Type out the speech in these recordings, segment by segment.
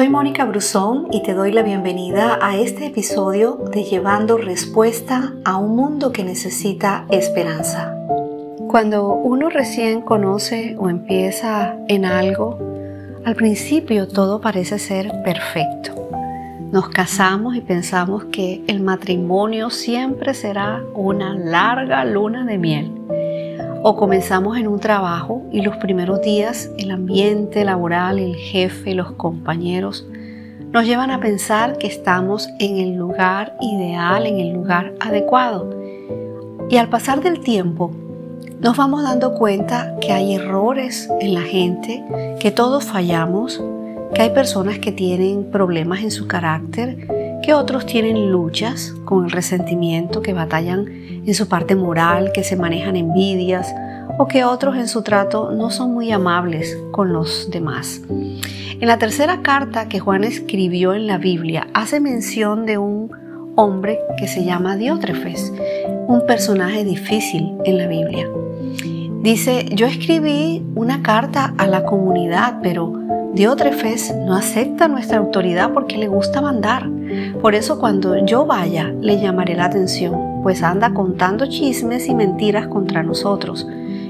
Soy Mónica Brusón y te doy la bienvenida a este episodio de Llevando Respuesta a un mundo que necesita esperanza. Cuando uno recién conoce o empieza en algo, al principio todo parece ser perfecto. Nos casamos y pensamos que el matrimonio siempre será una larga luna de miel o comenzamos en un trabajo y los primeros días el ambiente laboral, el jefe, los compañeros nos llevan a pensar que estamos en el lugar ideal, en el lugar adecuado. Y al pasar del tiempo nos vamos dando cuenta que hay errores en la gente, que todos fallamos, que hay personas que tienen problemas en su carácter, que otros tienen luchas con el resentimiento, que batallan en su parte moral, que se manejan envidias o que otros en su trato no son muy amables con los demás. En la tercera carta que Juan escribió en la Biblia hace mención de un hombre que se llama Diótrefes, un personaje difícil en la Biblia. Dice, yo escribí una carta a la comunidad, pero Diótrefes no acepta nuestra autoridad porque le gusta mandar. Por eso cuando yo vaya le llamaré la atención, pues anda contando chismes y mentiras contra nosotros.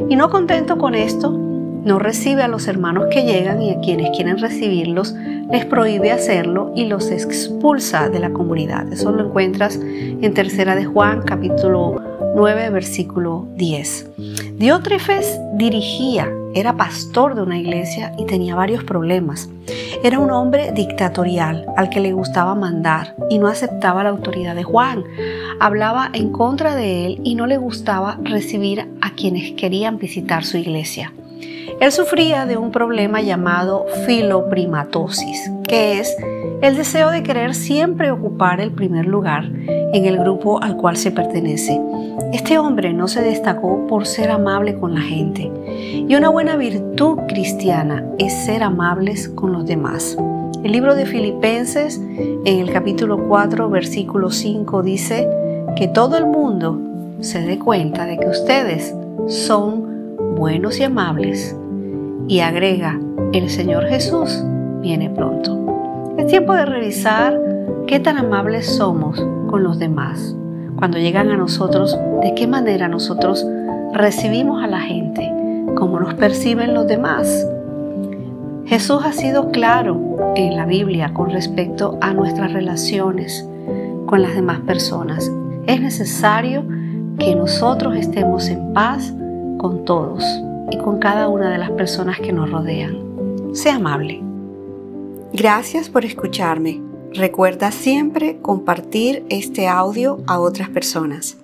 Y no contento con esto, no recibe a los hermanos que llegan y a quienes quieren recibirlos, les prohíbe hacerlo y los expulsa de la comunidad. Eso lo encuentras en Tercera de Juan, capítulo 9, versículo 10. Diótrefes dirigía, era pastor de una iglesia y tenía varios problemas. Era un hombre dictatorial al que le gustaba mandar y no aceptaba la autoridad de Juan. Hablaba en contra de él y no le gustaba recibir a quienes querían visitar su iglesia. Él sufría de un problema llamado filoprimatosis, que es el deseo de querer siempre ocupar el primer lugar en el grupo al cual se pertenece. Este hombre no se destacó por ser amable con la gente y una buena virtud cristiana es ser amables con los demás. El libro de Filipenses en el capítulo 4 versículo 5 dice que todo el mundo se dé cuenta de que ustedes son buenos y amables y agrega, el Señor Jesús viene pronto. Tiempo de revisar qué tan amables somos con los demás. Cuando llegan a nosotros, de qué manera nosotros recibimos a la gente, cómo nos perciben los demás. Jesús ha sido claro en la Biblia con respecto a nuestras relaciones con las demás personas. Es necesario que nosotros estemos en paz con todos y con cada una de las personas que nos rodean. Sea amable. Gracias por escucharme. Recuerda siempre compartir este audio a otras personas.